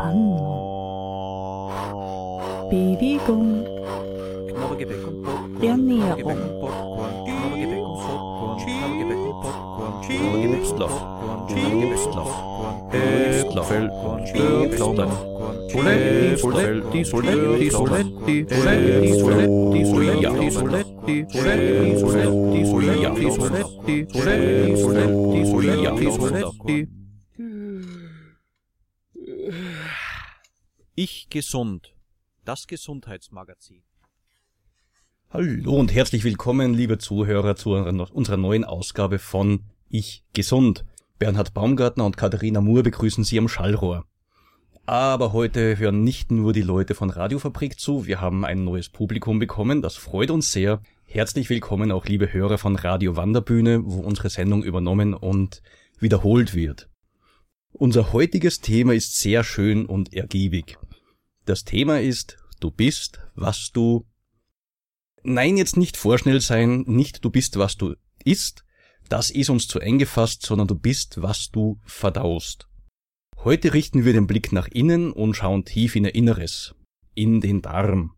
안 비비공 뺨니야공 Obstloff Obstloff Obstloffel Obstloff Soletti Soletti Soletti Soletti Soletti Soletti Soletti Soletti Soletti Soletti Soletti Soletti Soletti Soletti Soletti Soletti Ich gesund. Das Gesundheitsmagazin. Hallo und herzlich willkommen, liebe Zuhörer, zu unserer neuen Ausgabe von Ich Gesund. Bernhard Baumgartner und Katharina Moore begrüßen Sie am Schallrohr. Aber heute hören nicht nur die Leute von Radiofabrik zu, wir haben ein neues Publikum bekommen, das freut uns sehr. Herzlich willkommen auch liebe Hörer von Radio Wanderbühne, wo unsere Sendung übernommen und wiederholt wird. Unser heutiges Thema ist sehr schön und ergiebig. Das Thema ist, du bist, was du Nein, jetzt nicht vorschnell sein, nicht du bist, was du isst, das ist uns zu eng gefasst, sondern du bist, was du verdaust. Heute richten wir den Blick nach innen und schauen tief in ihr Inneres, in den Darm.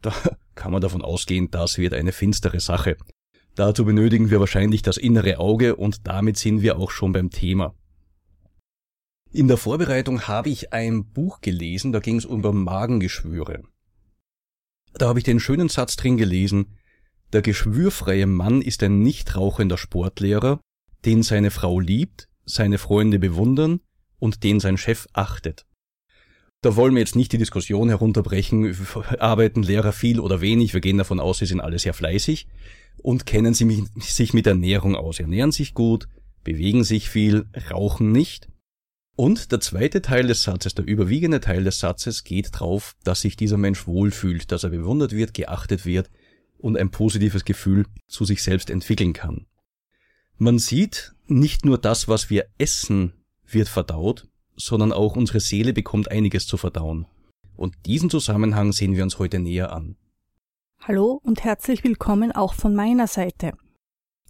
Da kann man davon ausgehen, das wird eine finstere Sache. Dazu benötigen wir wahrscheinlich das innere Auge und damit sind wir auch schon beim Thema. In der Vorbereitung habe ich ein Buch gelesen, da ging es um Magengeschwüre. Da habe ich den schönen Satz drin gelesen, der geschwürfreie Mann ist ein nicht rauchender Sportlehrer, den seine Frau liebt, seine Freunde bewundern und den sein Chef achtet. Da wollen wir jetzt nicht die Diskussion herunterbrechen, arbeiten Lehrer viel oder wenig, wir gehen davon aus, sie sind alle sehr fleißig und kennen sie sich mit Ernährung aus, ernähren sich gut, bewegen sich viel, rauchen nicht und der zweite Teil des Satzes, der überwiegende Teil des Satzes geht drauf, dass sich dieser Mensch wohlfühlt, dass er bewundert wird, geachtet wird und ein positives Gefühl zu sich selbst entwickeln kann. Man sieht, nicht nur das, was wir essen, wird verdaut, sondern auch unsere Seele bekommt einiges zu verdauen. Und diesen Zusammenhang sehen wir uns heute näher an. Hallo und herzlich willkommen auch von meiner Seite.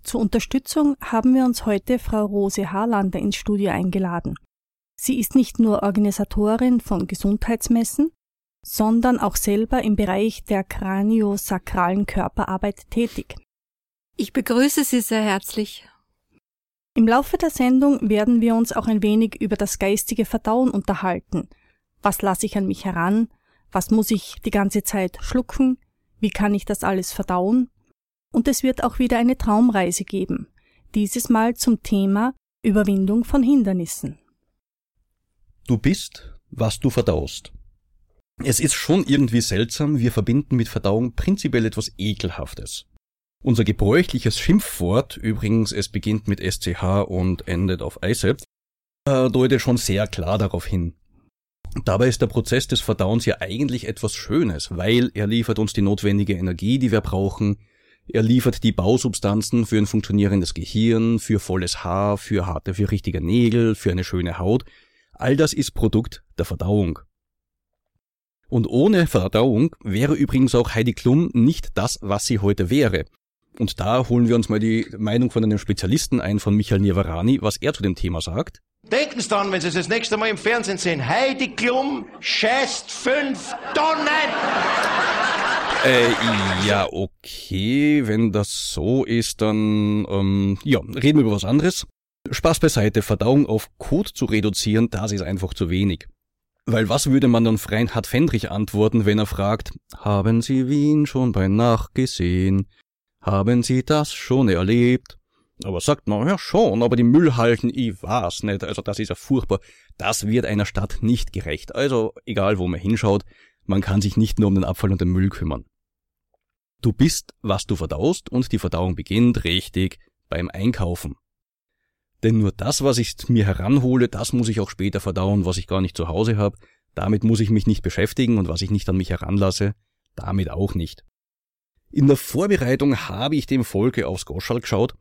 Zur Unterstützung haben wir uns heute Frau Rose Harlander ins Studio eingeladen. Sie ist nicht nur Organisatorin von Gesundheitsmessen, sondern auch selber im Bereich der kraniosakralen Körperarbeit tätig. Ich begrüße Sie sehr herzlich. Im Laufe der Sendung werden wir uns auch ein wenig über das geistige Verdauen unterhalten. Was lasse ich an mich heran? Was muss ich die ganze Zeit schlucken? Wie kann ich das alles verdauen? Und es wird auch wieder eine Traumreise geben. Dieses Mal zum Thema Überwindung von Hindernissen. Du bist, was du verdaust. Es ist schon irgendwie seltsam, wir verbinden mit Verdauung prinzipiell etwas Ekelhaftes. Unser gebräuchliches Schimpfwort, übrigens es beginnt mit SCH und endet auf Eise, äh, deutet schon sehr klar darauf hin. Dabei ist der Prozess des Verdauens ja eigentlich etwas Schönes, weil er liefert uns die notwendige Energie, die wir brauchen, er liefert die Bausubstanzen für ein funktionierendes Gehirn, für volles Haar, für harte, für richtige Nägel, für eine schöne Haut, All das ist Produkt der Verdauung. Und ohne Verdauung wäre übrigens auch Heidi Klum nicht das, was sie heute wäre. Und da holen wir uns mal die Meinung von einem Spezialisten ein, von Michael Niavarani, was er zu dem Thema sagt. Denken Sie dran, wenn Sie es das nächste Mal im Fernsehen sehen. Heidi Klum scheißt fünf Tonnen! Äh, ja, okay, wenn das so ist, dann, ähm, ja, reden wir über was anderes. Spaß beiseite, Verdauung auf Kot zu reduzieren, das ist einfach zu wenig. Weil was würde man dann Reinhard Fendrich antworten, wenn er fragt, haben Sie Wien schon bei Nacht gesehen? Haben Sie das schon erlebt? Aber sagt man, ja schon, aber die Müllhalten, ich weiß nicht, also das ist ja furchtbar. Das wird einer Stadt nicht gerecht. Also, egal wo man hinschaut, man kann sich nicht nur um den Abfall und den Müll kümmern. Du bist, was du verdaust und die Verdauung beginnt richtig beim Einkaufen. Denn nur das, was ich mir heranhole, das muss ich auch später verdauen, was ich gar nicht zu Hause habe. Damit muss ich mich nicht beschäftigen und was ich nicht an mich heranlasse, damit auch nicht. In der Vorbereitung habe ich dem Volke aufs Goschal geschaut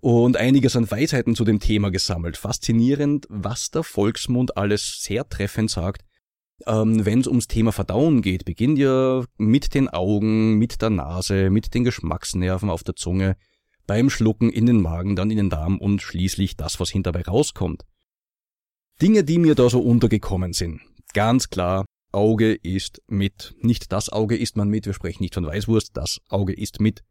und einiges an Weisheiten zu dem Thema gesammelt. Faszinierend, was der Volksmund alles sehr treffend sagt. Ähm, Wenn es ums Thema Verdauen geht, beginnt ja mit den Augen, mit der Nase, mit den Geschmacksnerven auf der Zunge, beim Schlucken in den Magen, dann in den Darm und schließlich das, was hinterbei rauskommt. Dinge, die mir da so untergekommen sind. Ganz klar, Auge ist mit. Nicht das Auge isst man mit, wir sprechen nicht von Weißwurst, das Auge ist mit.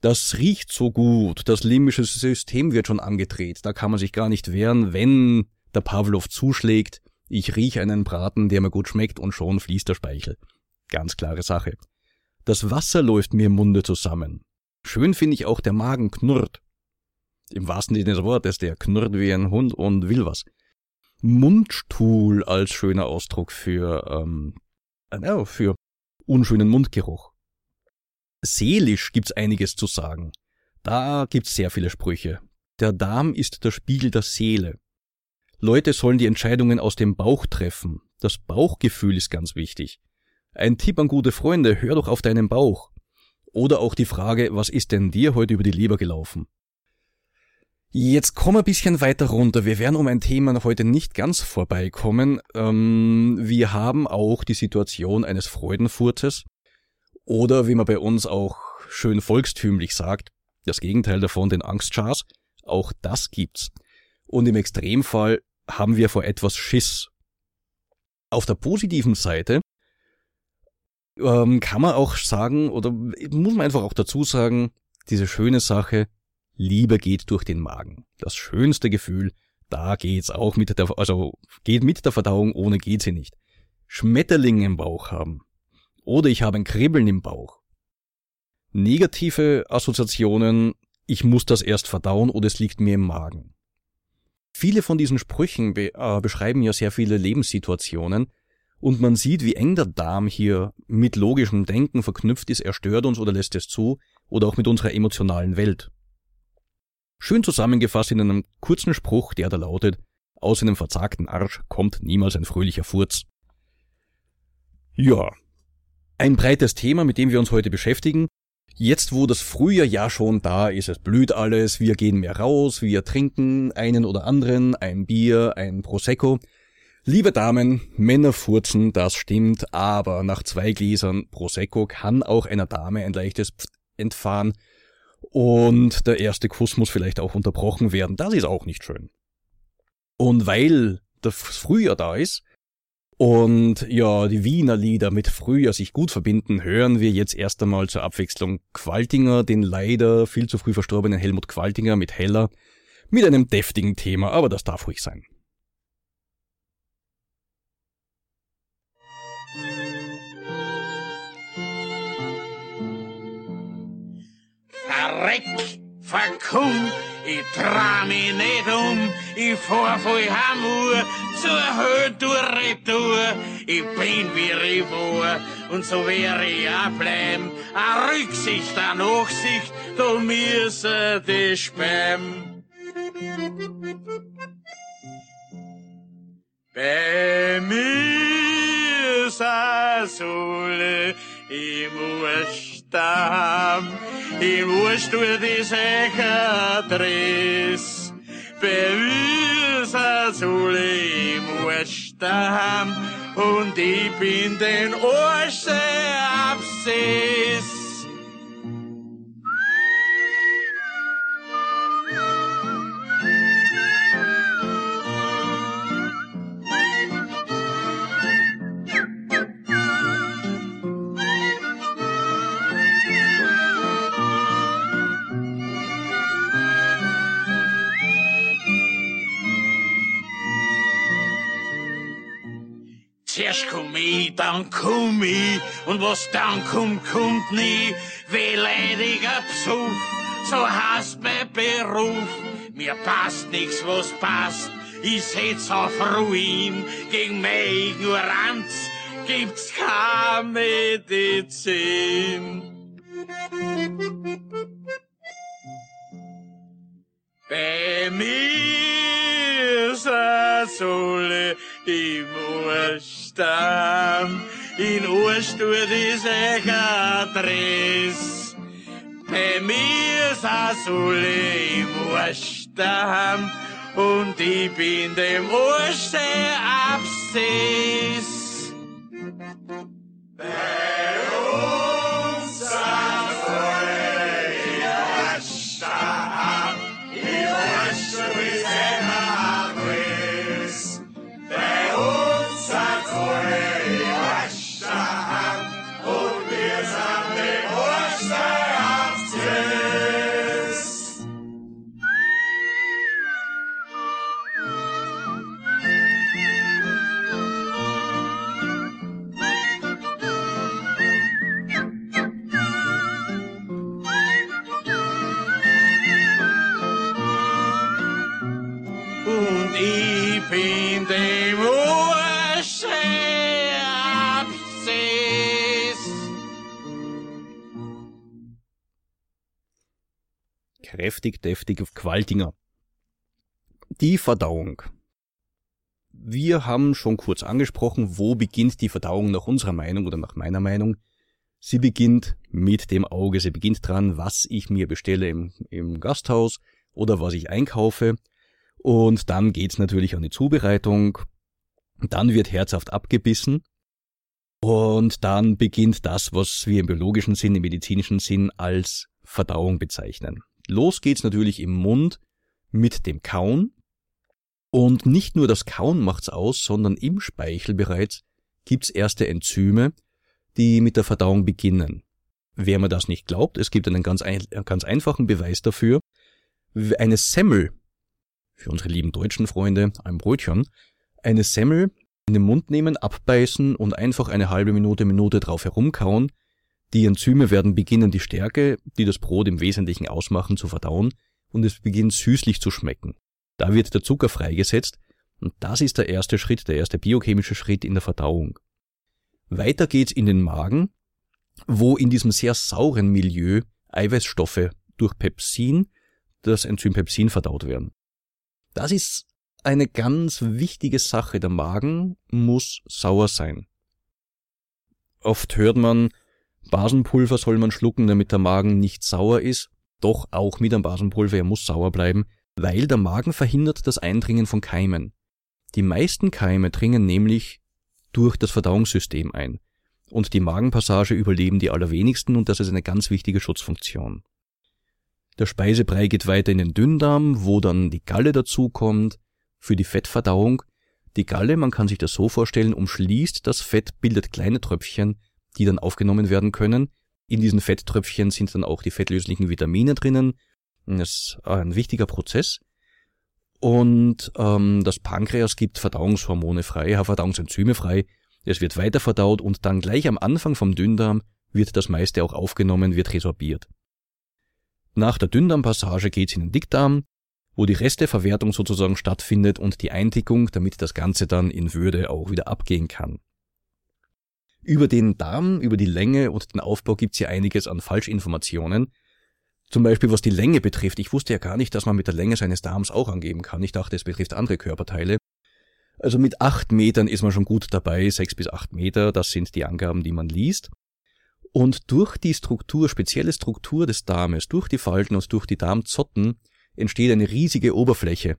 Das riecht so gut, das limbische System wird schon angedreht, da kann man sich gar nicht wehren, wenn der Pavlov zuschlägt, ich rieche einen Braten, der mir gut schmeckt und schon fließt der Speichel. Ganz klare Sache. Das Wasser läuft mir im Munde zusammen. Schön finde ich auch der Magen knurrt. Im wahrsten Sinne des Wortes, der knurrt wie ein Hund und will was. Mundstuhl als schöner Ausdruck für, ähm, äh, für unschönen Mundgeruch. Seelisch gibt's einiges zu sagen. Da gibt's sehr viele Sprüche. Der Darm ist der Spiegel der Seele. Leute sollen die Entscheidungen aus dem Bauch treffen. Das Bauchgefühl ist ganz wichtig. Ein Tipp an gute Freunde, hör doch auf deinen Bauch. Oder auch die Frage, was ist denn dir heute über die Leber gelaufen? Jetzt komm ein bisschen weiter runter. Wir werden um ein Thema heute nicht ganz vorbeikommen. Ähm, wir haben auch die Situation eines Freudenfurzes. Oder wie man bei uns auch schön volkstümlich sagt, das Gegenteil davon, den Angstschars. Auch das gibt's. Und im Extremfall haben wir vor etwas Schiss. Auf der positiven Seite ähm, kann man auch sagen, oder muss man einfach auch dazu sagen, diese schöne Sache, Liebe geht durch den Magen. Das schönste Gefühl, da geht's auch mit der, also geht mit der Verdauung, ohne geht sie nicht. Schmetterlinge im Bauch haben. Oder ich habe ein Kribbeln im Bauch. Negative Assoziationen, ich muss das erst verdauen oder es liegt mir im Magen. Viele von diesen Sprüchen be äh, beschreiben ja sehr viele Lebenssituationen und man sieht, wie eng der Darm hier mit logischem Denken verknüpft ist, er stört uns oder lässt es zu oder auch mit unserer emotionalen Welt. Schön zusammengefasst in einem kurzen Spruch, der da lautet, aus einem verzagten Arsch kommt niemals ein fröhlicher Furz. Ja, ein breites Thema, mit dem wir uns heute beschäftigen. Jetzt, wo das Frühjahr ja schon da ist, es blüht alles, wir gehen mehr raus, wir trinken einen oder anderen, ein Bier, ein Prosecco. Liebe Damen, Männer furzen, das stimmt, aber nach zwei Gläsern Prosecco kann auch einer Dame ein leichtes Pft entfahren und der erste Kuss muss vielleicht auch unterbrochen werden. Das ist auch nicht schön. Und weil das Frühjahr da ist und ja, die Wiener Lieder mit Frühjahr sich gut verbinden, hören wir jetzt erst einmal zur Abwechslung Qualtinger, den leider viel zu früh verstorbenen Helmut Qualtinger mit Heller, mit einem deftigen Thema, aber das darf ruhig sein. Verreck, verkum, ich trau mich nicht um, ich fahr voll Hamur, zur Höhe durch Retour, ich bin wie ich war, und so wäre ich auch bleiben, a Rücksicht, a Nachsicht, da müsse die späm. Bei mir ist a Sohle im Urstamm, im Urstuhl die ist a Sohle im Urstamm, und ich bin den Orsche Absess. Zuerst komm ich, dann komm ich, und was dann kommt, kommt nie. Wehleidiger Psuff, so heißt mein Beruf. Mir passt nix, was passt, ich setz auf Ruin. Gegen meine Ignoranz gibt's keine Medizin. Bei mir ist a Sohle im Urstamm, in Urstuhl die Cicatrice. Bei mir ist a Sohle im Urstamm, und ich bin dem Ursche Absess. Bei uns Kräftig, deftig, Qualtinger. Die Verdauung. Wir haben schon kurz angesprochen, wo beginnt die Verdauung nach unserer Meinung oder nach meiner Meinung. Sie beginnt mit dem Auge. Sie beginnt dran, was ich mir bestelle im, im Gasthaus oder was ich einkaufe. Und dann geht's natürlich an die Zubereitung. Dann wird herzhaft abgebissen. Und dann beginnt das, was wir im biologischen Sinn, im medizinischen Sinn als Verdauung bezeichnen. Los geht's natürlich im Mund mit dem Kauen. Und nicht nur das Kauen macht's aus, sondern im Speichel bereits gibt's erste Enzyme, die mit der Verdauung beginnen. Wer mir das nicht glaubt, es gibt einen ganz, ein, ganz einfachen Beweis dafür. Eine Semmel, für unsere lieben deutschen Freunde, ein Brötchen, eine Semmel in den Mund nehmen, abbeißen und einfach eine halbe Minute, Minute drauf herumkauen. Die Enzyme werden beginnen, die Stärke, die das Brot im Wesentlichen ausmachen, zu verdauen und es beginnt süßlich zu schmecken. Da wird der Zucker freigesetzt und das ist der erste Schritt, der erste biochemische Schritt in der Verdauung. Weiter geht's in den Magen, wo in diesem sehr sauren Milieu Eiweißstoffe durch Pepsin, das Enzym Pepsin verdaut werden. Das ist eine ganz wichtige Sache. Der Magen muss sauer sein. Oft hört man, Basenpulver soll man schlucken, damit der Magen nicht sauer ist. Doch auch mit einem Basenpulver, er muss sauer bleiben, weil der Magen verhindert das Eindringen von Keimen. Die meisten Keime dringen nämlich durch das Verdauungssystem ein. Und die Magenpassage überleben die allerwenigsten und das ist eine ganz wichtige Schutzfunktion. Der Speisebrei geht weiter in den Dünndarm, wo dann die Galle dazukommt für die Fettverdauung. Die Galle, man kann sich das so vorstellen, umschließt das Fett, bildet kleine Tröpfchen, die dann aufgenommen werden können. In diesen Fetttröpfchen sind dann auch die fettlöslichen Vitamine drinnen. Das ist ein wichtiger Prozess. Und ähm, das Pankreas gibt Verdauungshormone frei, Verdauungsenzyme frei. Es wird weiter verdaut und dann gleich am Anfang vom Dünndarm wird das meiste auch aufgenommen, wird resorbiert. Nach der Dünndarmpassage geht's in den Dickdarm, wo die Resteverwertung sozusagen stattfindet und die Eindickung, damit das Ganze dann in Würde auch wieder abgehen kann. Über den Darm, über die Länge und den Aufbau gibt's hier einiges an Falschinformationen. Zum Beispiel was die Länge betrifft. Ich wusste ja gar nicht, dass man mit der Länge seines Darms auch angeben kann. Ich dachte, es betrifft andere Körperteile. Also mit acht Metern ist man schon gut dabei, sechs bis acht Meter, das sind die Angaben, die man liest. Und durch die Struktur, spezielle Struktur des Darmes, durch die Falten und durch die Darmzotten entsteht eine riesige Oberfläche.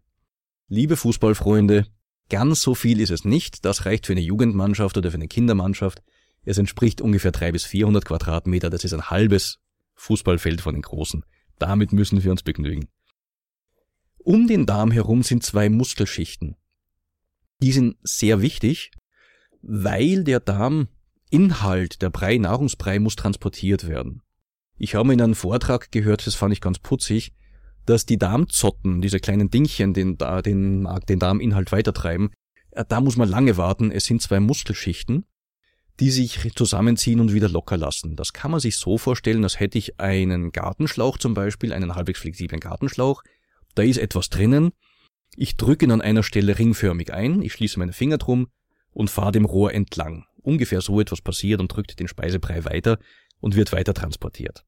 Liebe Fußballfreunde, ganz so viel ist es nicht, das reicht für eine Jugendmannschaft oder für eine Kindermannschaft. Es entspricht ungefähr drei bis vierhundert Quadratmeter, das ist ein halbes Fußballfeld von den Großen. Damit müssen wir uns begnügen. Um den Darm herum sind zwei Muskelschichten. Die sind sehr wichtig, weil der Darminhalt, der Brei, Nahrungsbrei muss transportiert werden. Ich habe in einem Vortrag gehört, das fand ich ganz putzig, dass die Darmzotten, diese kleinen Dingchen, den, den, den Darminhalt weitertreiben, äh, da muss man lange warten. Es sind zwei Muskelschichten die sich zusammenziehen und wieder locker lassen. Das kann man sich so vorstellen, als hätte ich einen Gartenschlauch zum Beispiel, einen halbwegs flexiblen Gartenschlauch. Da ist etwas drinnen. Ich drücke ihn an einer Stelle ringförmig ein, ich schließe meine Finger drum und fahre dem Rohr entlang. Ungefähr so etwas passiert und drückt den Speisebrei weiter und wird weiter transportiert.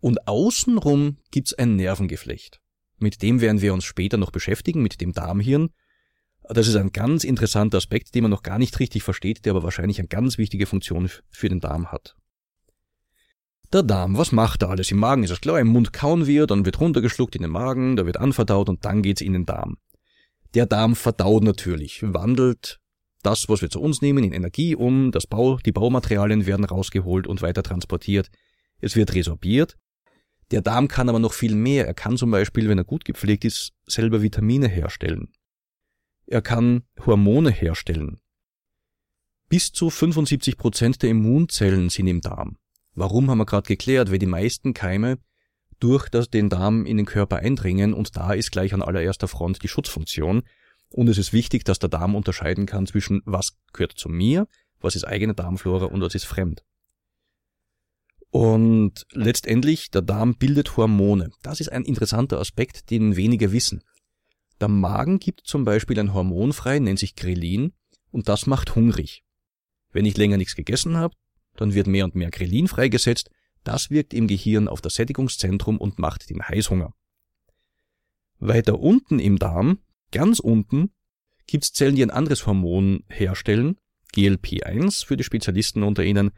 Und außenrum gibt's ein Nervengeflecht. Mit dem werden wir uns später noch beschäftigen, mit dem Darmhirn, das ist ein ganz interessanter Aspekt, den man noch gar nicht richtig versteht, der aber wahrscheinlich eine ganz wichtige Funktion für den Darm hat. Der Darm, was macht er alles? Im Magen ist es klar, im Mund kauen wir, dann wird runtergeschluckt in den Magen, da wird anverdaut und dann geht's in den Darm. Der Darm verdaut natürlich, wandelt das, was wir zu uns nehmen, in Energie um, das Bau, die Baumaterialien werden rausgeholt und weiter transportiert. Es wird resorbiert. Der Darm kann aber noch viel mehr. Er kann zum Beispiel, wenn er gut gepflegt ist, selber Vitamine herstellen. Er kann Hormone herstellen. Bis zu 75 Prozent der Immunzellen sind im Darm. Warum haben wir gerade geklärt? Weil die meisten Keime durch das, den Darm in den Körper eindringen und da ist gleich an allererster Front die Schutzfunktion. Und es ist wichtig, dass der Darm unterscheiden kann zwischen was gehört zu mir, was ist eigene Darmflora und was ist fremd. Und letztendlich, der Darm bildet Hormone. Das ist ein interessanter Aspekt, den wenige wissen. Der Magen gibt zum Beispiel ein Hormon frei, nennt sich Grelin, und das macht hungrig. Wenn ich länger nichts gegessen habe, dann wird mehr und mehr Grelin freigesetzt, das wirkt im Gehirn auf das Sättigungszentrum und macht den Heißhunger. Weiter unten im Darm, ganz unten, gibt's Zellen, die ein anderes Hormon herstellen, GLP1 für die Spezialisten unter Ihnen.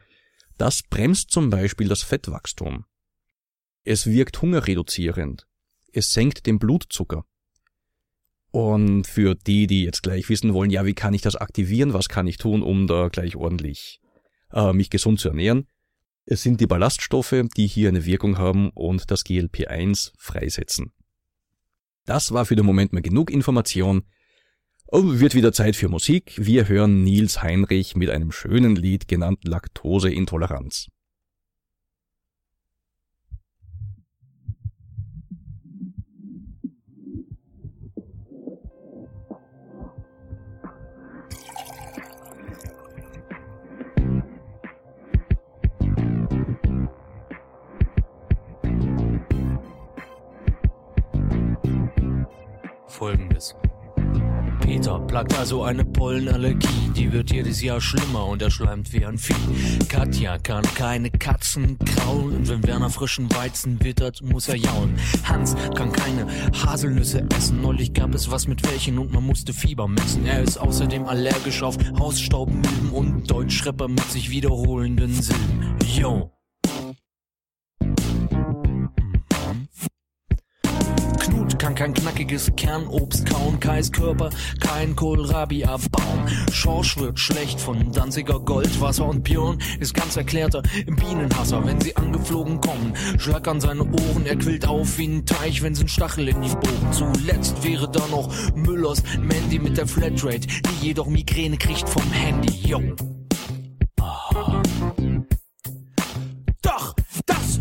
Das bremst zum Beispiel das Fettwachstum. Es wirkt hungerreduzierend. Es senkt den Blutzucker. Und für die, die jetzt gleich wissen wollen, ja, wie kann ich das aktivieren, was kann ich tun, um da gleich ordentlich äh, mich gesund zu ernähren, es sind die Ballaststoffe, die hier eine Wirkung haben und das GLP1 freisetzen. Das war für den Moment mal genug Information. Oh, wird wieder Zeit für Musik. Wir hören Nils Heinrich mit einem schönen Lied genannt Laktoseintoleranz. Folgendes. Peter plagt also eine Pollenallergie, die wird jedes Jahr schlimmer und er schleimt wie ein Vieh. Katja kann keine Katzen kraulen und wenn Werner frischen Weizen wittert, muss er jaulen. Hans kann keine Haselnüsse essen, neulich gab es was mit welchen und man musste Fieber messen. Er ist außerdem allergisch auf Hausstaubmilben und Deutschrapper mit sich wiederholenden Silben. Yo. Kein knackiges Kernobst kauen, Kais Körper kein Kohlrabi abbauen. Schorsch wird schlecht von Danziger Gold, Wasser und Björn ist ganz erklärter Bienenhasser, wenn sie angeflogen kommen. Schlackern seine Ohren, er quillt auf wie ein Teich, wenn sie einen Stachel in ihn bogen. Zuletzt wäre da noch Müllers Mandy mit der Flatrate, die jedoch Migräne kriegt vom Handy. Yo.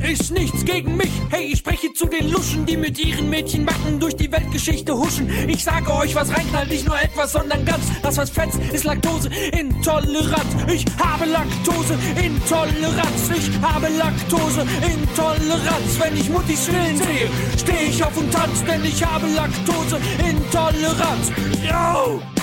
Ist nichts gegen mich. Hey, ich spreche zu den Luschen, die mit ihren Mädchenbacken durch die Weltgeschichte huschen. Ich sage euch, was reinknallt, nicht nur etwas, sondern ganz. Das, was fetzt, ist Laktose intolerant. Ich habe Laktose intoleranz. Ich habe Laktose intoleranz. Wenn ich Muttis Willen sehe, stehe ich auf und tanz, denn ich habe Laktose intoleranz. Yo!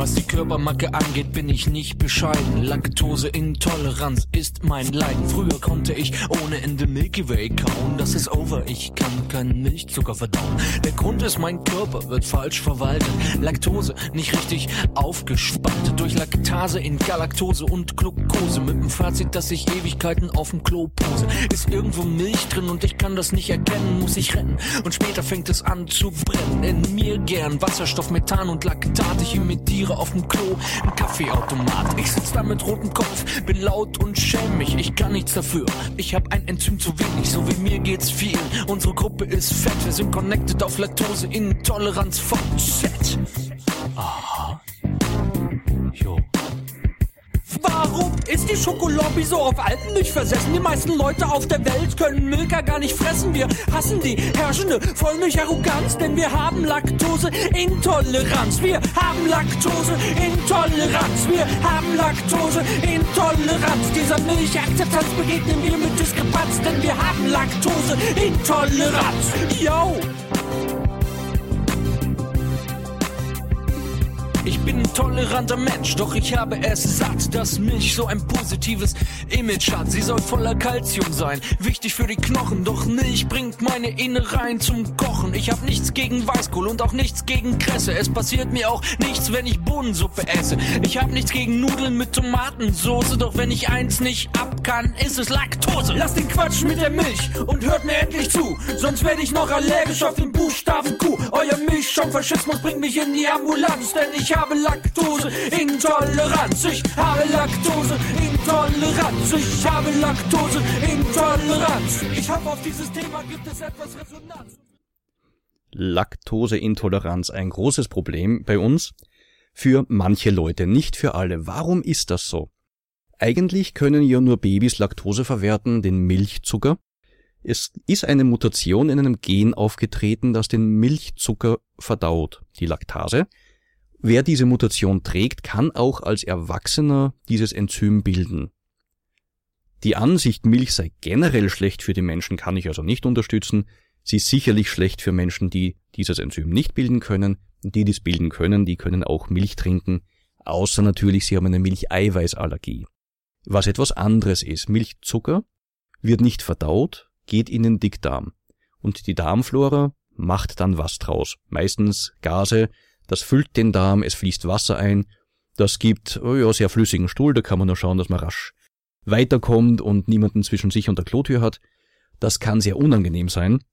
Was die Körpermacke angeht, bin ich nicht bescheiden. Laktoseintoleranz ist mein Leiden. Früher konnte ich ohne Ende Milky Way kauen. Das ist over, ich kann keinen Milchzucker verdauen. Der Grund ist, mein Körper wird falsch verwaltet. Laktose nicht richtig aufgespaltet. Durch Laktase in Galaktose und Glucose. Mit dem Fazit, dass ich Ewigkeiten auf dem Klo pose. Ist irgendwo Milch drin und ich kann das nicht erkennen, muss ich rennen. Und später fängt es an zu brennen. In mir gern Wasserstoff, Methan und Laktat. Ich imitiere auf dem Klo ein Kaffeeautomat. Ich sitz da mit rotem Kopf, bin laut und schäm mich. Ich kann nichts dafür. Ich hab ein Enzym zu wenig, so wie mir geht's viel. Unsere Gruppe ist fett, wir sind connected auf Laktose, Intoleranz von Z. Aha. Jo. Warum ist die Schokolobby so auf Alpenmilch versessen? Die meisten Leute auf der Welt können Milka gar nicht fressen. Wir hassen die herrschende Vollmilch-Arroganz, denn wir haben Laktose-Intoleranz. Wir haben Laktose-Intoleranz. Wir haben Laktose-Intoleranz. Dieser Milchakzeptanz begegnen wir mit Diskrepanz, denn wir haben Laktose-Intoleranz. Yo! Ich bin ein toleranter Mensch, doch ich habe es satt, dass Milch so ein positives Image hat. Sie soll voller Kalzium sein, wichtig für die Knochen, doch Milch bringt meine Innereien zum Kochen. Ich habe nichts gegen Weißkohl und auch nichts gegen Kresse. Es passiert mir auch nichts, wenn ich Bohnensuppe esse. Ich habe nichts gegen Nudeln mit Tomatensoße, doch wenn ich eins nicht ab kann, ist es Laktose. Lasst den Quatsch mit der Milch und hört mir endlich zu, sonst werde ich noch allergisch auf den Buchstaben Q. Euer Milchschaumfaschismus bringt mich in die Ambulanz, denn ich habe Laktoseintoleranz. Ich habe Laktoseintoleranz. Ich habe Laktoseintoleranz. Ich hoffe, auf dieses Thema gibt es etwas Resonanz. Laktoseintoleranz ein großes Problem bei uns. Für manche Leute, nicht für alle. Warum ist das so? Eigentlich können ja nur Babys Laktose verwerten, den Milchzucker. Es ist eine Mutation in einem Gen aufgetreten, das den Milchzucker verdaut, die Laktase. Wer diese Mutation trägt, kann auch als Erwachsener dieses Enzym bilden. Die Ansicht, Milch sei generell schlecht für die Menschen, kann ich also nicht unterstützen. Sie ist sicherlich schlecht für Menschen, die dieses Enzym nicht bilden können. Die, die es bilden können, die können auch Milch trinken, außer natürlich, sie haben eine Milcheiweißallergie. Was etwas anderes ist, Milchzucker wird nicht verdaut, geht in den Dickdarm. Und die Darmflora macht dann was draus. Meistens Gase, das füllt den Darm, es fließt Wasser ein, das gibt oh ja, sehr flüssigen Stuhl, da kann man nur schauen, dass man rasch weiterkommt und niemanden zwischen sich und der Klotür hat. Das kann sehr unangenehm sein.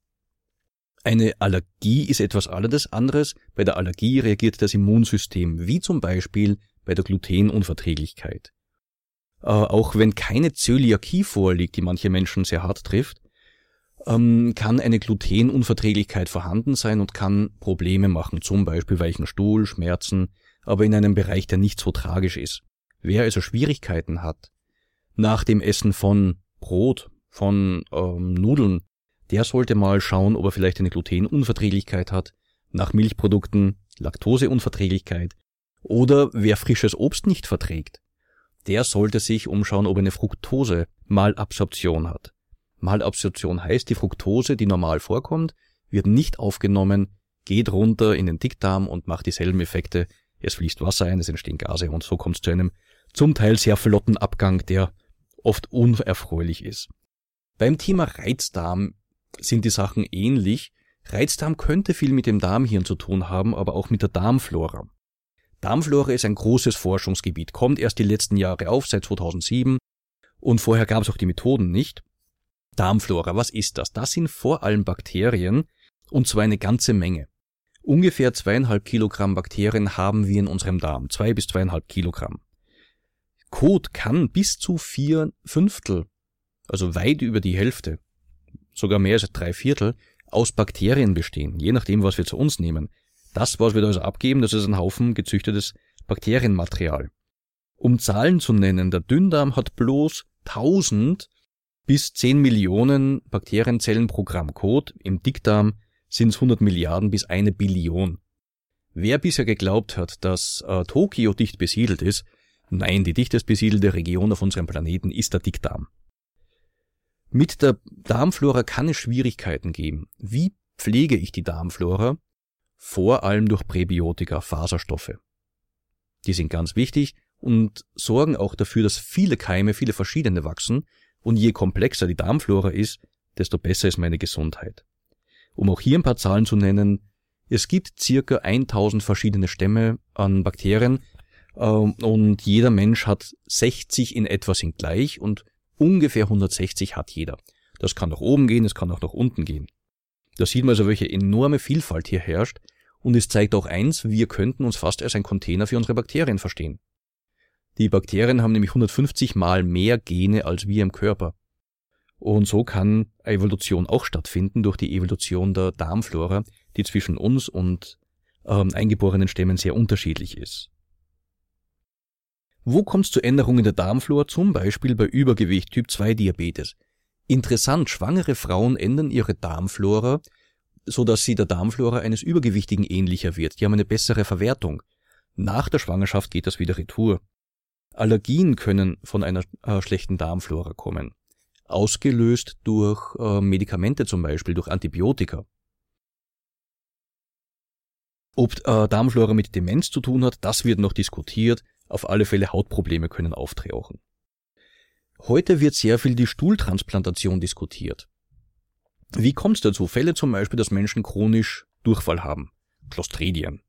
Eine Allergie ist etwas alles anderes. Bei der Allergie reagiert das Immunsystem, wie zum Beispiel bei der Glutenunverträglichkeit. Äh, auch wenn keine Zöliakie vorliegt, die manche Menschen sehr hart trifft, ähm, kann eine Glutenunverträglichkeit vorhanden sein und kann Probleme machen, zum Beispiel weichen Stuhl, Schmerzen, aber in einem Bereich, der nicht so tragisch ist. Wer also Schwierigkeiten hat, nach dem Essen von Brot, von ähm, Nudeln, der sollte mal schauen, ob er vielleicht eine Glutenunverträglichkeit hat, nach Milchprodukten Laktoseunverträglichkeit oder wer frisches Obst nicht verträgt, der sollte sich umschauen, ob eine Fructose-Malabsorption hat. Malabsorption heißt, die Fructose, die normal vorkommt, wird nicht aufgenommen, geht runter in den Dickdarm und macht dieselben Effekte. Es fließt Wasser ein, es entstehen Gase und so kommt es zu einem zum Teil sehr flotten Abgang, der oft unerfreulich ist. Beim Thema Reizdarm sind die Sachen ähnlich. Reizdarm könnte viel mit dem Darmhirn zu tun haben, aber auch mit der Darmflora. Darmflora ist ein großes Forschungsgebiet, kommt erst die letzten Jahre auf, seit 2007, und vorher gab es auch die Methoden nicht. Darmflora, was ist das? Das sind vor allem Bakterien, und zwar eine ganze Menge. Ungefähr zweieinhalb Kilogramm Bakterien haben wir in unserem Darm, zwei bis zweieinhalb Kilogramm. Kot kann bis zu vier Fünftel, also weit über die Hälfte, sogar mehr als drei Viertel, aus Bakterien bestehen, je nachdem, was wir zu uns nehmen. Das, was wir da also abgeben, das ist ein Haufen gezüchtetes Bakterienmaterial. Um Zahlen zu nennen, der Dünndarm hat bloß 1000 bis 10 Millionen Bakterienzellen pro Gramm Kot, im Dickdarm sind es 100 Milliarden bis eine Billion. Wer bisher geglaubt hat, dass äh, Tokio dicht besiedelt ist, Nein, die dichtest besiedelte Region auf unserem Planeten ist der Dickdarm. Mit der Darmflora kann es Schwierigkeiten geben. Wie pflege ich die Darmflora? Vor allem durch Präbiotika, Faserstoffe. Die sind ganz wichtig und sorgen auch dafür, dass viele Keime, viele verschiedene wachsen und je komplexer die Darmflora ist, desto besser ist meine Gesundheit. Um auch hier ein paar Zahlen zu nennen, es gibt circa 1000 verschiedene Stämme an Bakterien, ähm, und jeder Mensch hat 60 in etwa sind gleich und ungefähr 160 hat jeder. Das kann nach oben gehen, es kann auch nach unten gehen. Da sieht man also, welche enorme Vielfalt hier herrscht und es zeigt auch eins, wir könnten uns fast als ein Container für unsere Bakterien verstehen. Die Bakterien haben nämlich 150 mal mehr Gene als wir im Körper. Und so kann Evolution auch stattfinden durch die Evolution der Darmflora, die zwischen uns und ähm, eingeborenen Stämmen sehr unterschiedlich ist. Wo kommt es zu Änderungen der Darmflora, zum Beispiel bei Übergewicht, Typ 2 Diabetes? Interessant, schwangere Frauen ändern ihre Darmflora, so dass sie der Darmflora eines Übergewichtigen ähnlicher wird. Die haben eine bessere Verwertung. Nach der Schwangerschaft geht das wieder retour. Allergien können von einer äh, schlechten Darmflora kommen. Ausgelöst durch äh, Medikamente zum Beispiel, durch Antibiotika. Ob äh, Darmflora mit Demenz zu tun hat, das wird noch diskutiert. Auf alle Fälle Hautprobleme können auftauchen. Heute wird sehr viel die Stuhltransplantation diskutiert. Wie kommt es dazu? Fälle zum Beispiel, dass Menschen chronisch Durchfall haben. Clostridien.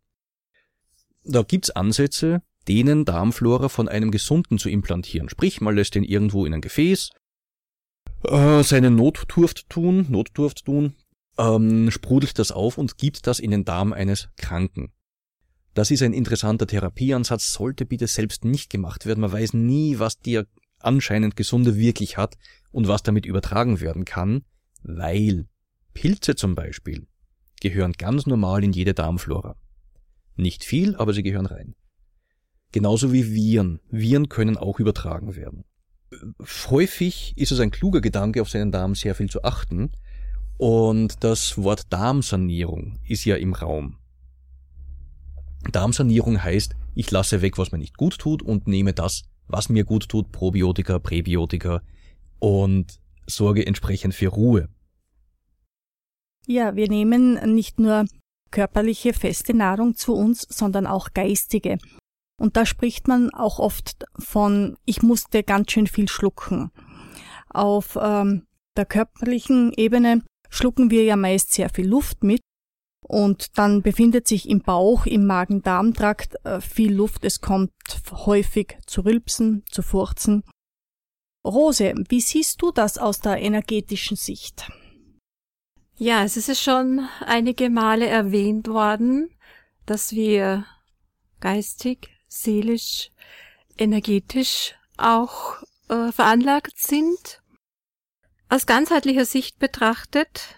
Da gibt's Ansätze, denen Darmflora von einem Gesunden zu implantieren. Sprich, man lässt den irgendwo in ein Gefäß, äh, seine Notdurft tun, Notdurft tun, ähm, sprudelt das auf und gibt das in den Darm eines Kranken. Das ist ein interessanter Therapieansatz, sollte bitte selbst nicht gemacht werden. Man weiß nie, was der anscheinend Gesunde wirklich hat und was damit übertragen werden kann, weil Pilze zum Beispiel gehören ganz normal in jede Darmflora. Nicht viel, aber sie gehören rein. Genauso wie Viren. Viren können auch übertragen werden. Häufig ist es ein kluger Gedanke, auf seinen Darm sehr viel zu achten. Und das Wort Darmsanierung ist ja im Raum. Darmsanierung heißt, ich lasse weg, was mir nicht gut tut und nehme das, was mir gut tut, Probiotika, Präbiotika, und sorge entsprechend für Ruhe. Ja, wir nehmen nicht nur körperliche feste Nahrung zu uns, sondern auch geistige. Und da spricht man auch oft von, ich musste ganz schön viel schlucken. Auf ähm, der körperlichen Ebene schlucken wir ja meist sehr viel Luft mit und dann befindet sich im Bauch, im Magen-Darm-Trakt äh, viel Luft. Es kommt häufig zu Rülpsen, zu Furzen. Rose, wie siehst du das aus der energetischen Sicht? Ja, es ist schon einige Male erwähnt worden, dass wir geistig, seelisch, energetisch auch äh, veranlagt sind. Aus ganzheitlicher Sicht betrachtet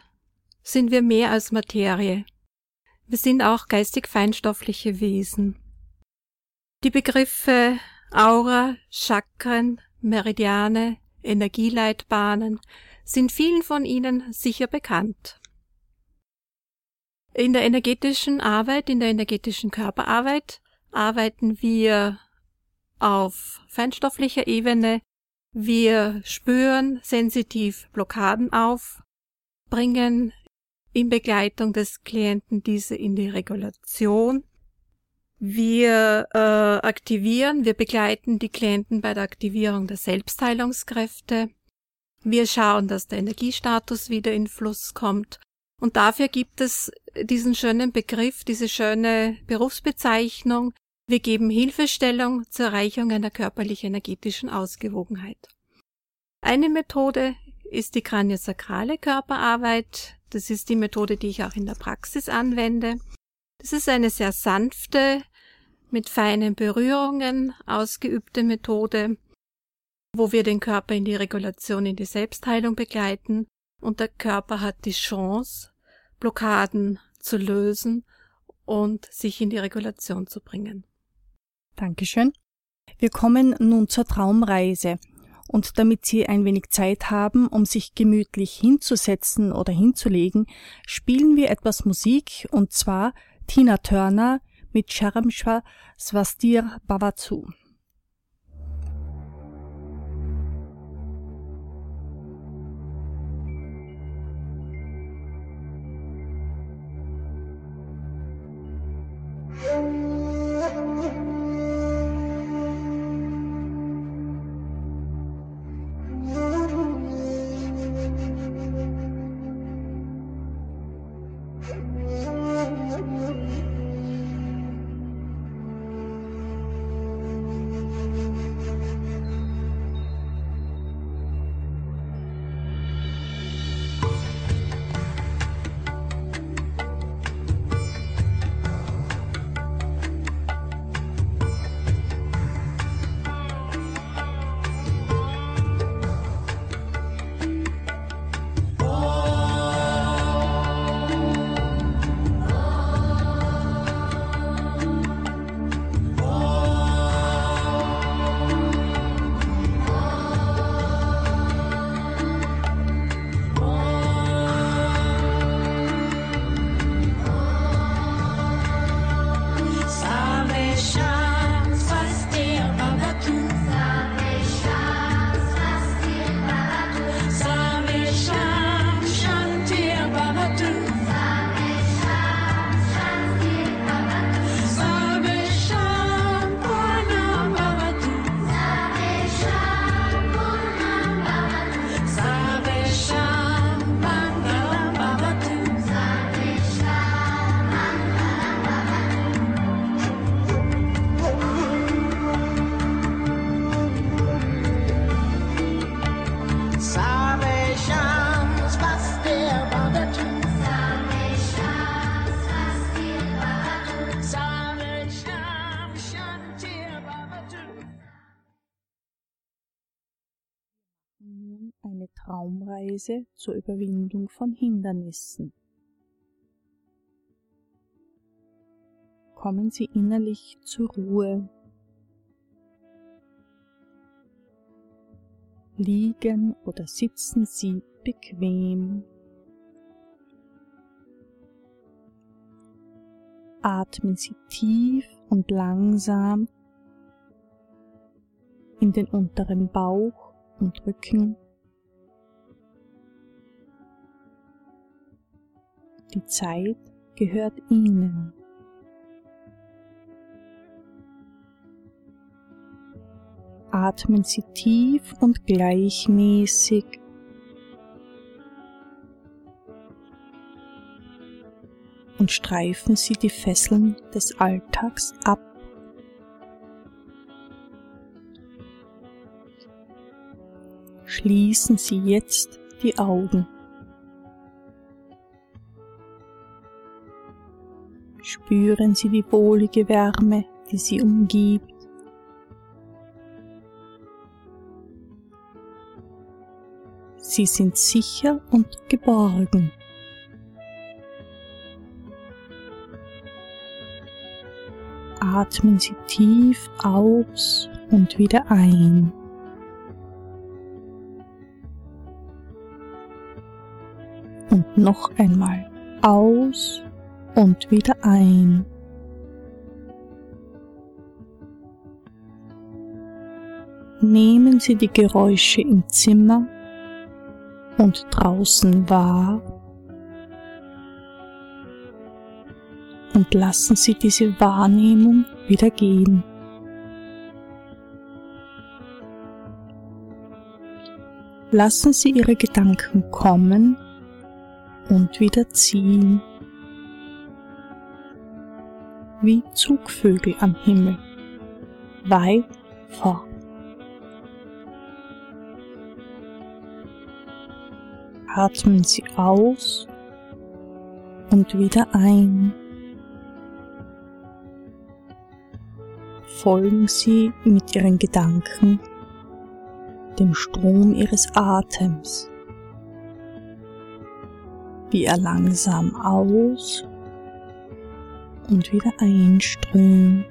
sind wir mehr als Materie. Wir sind auch geistig feinstoffliche Wesen. Die Begriffe Aura, Chakren, Meridiane, Energieleitbahnen sind vielen von Ihnen sicher bekannt. In der energetischen Arbeit, in der energetischen Körperarbeit arbeiten wir auf feinstofflicher Ebene. Wir spüren sensitiv Blockaden auf, bringen in Begleitung des Klienten diese in die Regulation. Wir äh, aktivieren, wir begleiten die Klienten bei der Aktivierung der Selbstheilungskräfte. Wir schauen, dass der Energiestatus wieder in Fluss kommt. Und dafür gibt es diesen schönen Begriff, diese schöne Berufsbezeichnung. Wir geben Hilfestellung zur Erreichung einer körperlich-energetischen Ausgewogenheit. Eine Methode ist die kraniosakrale Körperarbeit. Das ist die Methode, die ich auch in der Praxis anwende. Das ist eine sehr sanfte, mit feinen Berührungen ausgeübte Methode, wo wir den Körper in die Regulation, in die Selbstheilung begleiten und der Körper hat die Chance, Blockaden zu lösen und sich in die Regulation zu bringen. Dankeschön. Wir kommen nun zur Traumreise. Und damit Sie ein wenig Zeit haben, um sich gemütlich hinzusetzen oder hinzulegen, spielen wir etwas Musik und zwar Tina Turner mit Sharamshwa Swastir Bavatu. Zur Überwindung von Hindernissen. Kommen Sie innerlich zur Ruhe. Liegen oder sitzen Sie bequem. Atmen Sie tief und langsam in den unteren Bauch und Rücken Die Zeit gehört ihnen. Atmen Sie tief und gleichmäßig und streifen Sie die Fesseln des Alltags ab. Schließen Sie jetzt die Augen. Spüren Sie die wohlige Wärme, die Sie umgibt. Sie sind sicher und geborgen. Atmen Sie tief aus und wieder ein. Und noch einmal aus und wieder ein. Nehmen Sie die Geräusche im Zimmer und draußen wahr und lassen Sie diese Wahrnehmung wieder gehen. Lassen Sie Ihre Gedanken kommen und wieder ziehen, wie Zugvögel am Himmel, weit fort. Atmen Sie aus und wieder ein. Folgen Sie mit Ihren Gedanken dem Strom Ihres Atems, wie er langsam aus und wieder einströmt.